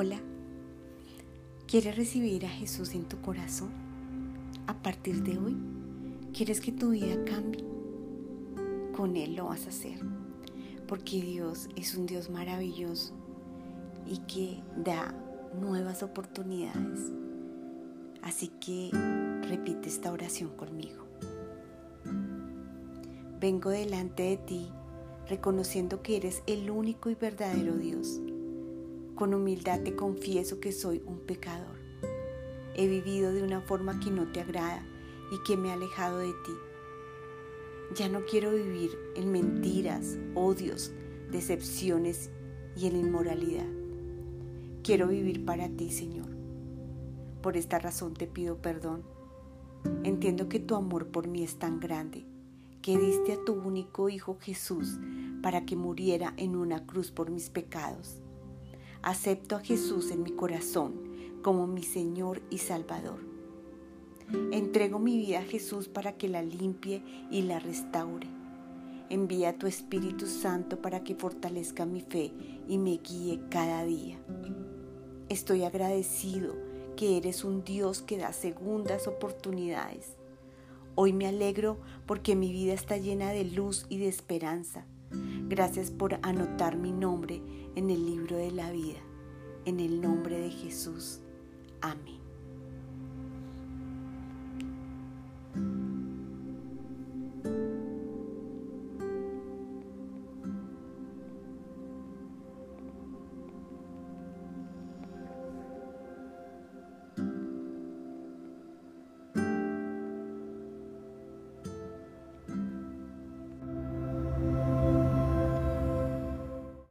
Hola, ¿quieres recibir a Jesús en tu corazón? A partir de hoy, ¿quieres que tu vida cambie? Con Él lo vas a hacer, porque Dios es un Dios maravilloso y que da nuevas oportunidades. Así que repite esta oración conmigo. Vengo delante de ti reconociendo que eres el único y verdadero Dios con humildad te confieso que soy un pecador. He vivido de una forma que no te agrada y que me ha alejado de ti. Ya no quiero vivir en mentiras, odios, decepciones y en inmoralidad. Quiero vivir para ti, Señor. Por esta razón te pido perdón. Entiendo que tu amor por mí es tan grande, que diste a tu único Hijo Jesús para que muriera en una cruz por mis pecados acepto a Jesús en mi corazón como mi Señor y Salvador. Entrego mi vida a Jesús para que la limpie y la restaure. Envía tu Espíritu Santo para que fortalezca mi fe y me guíe cada día. Estoy agradecido que eres un Dios que da segundas oportunidades. Hoy me alegro porque mi vida está llena de luz y de esperanza. Gracias por anotar mi nombre en el libro de la vida. En el nombre de Jesús. Amén.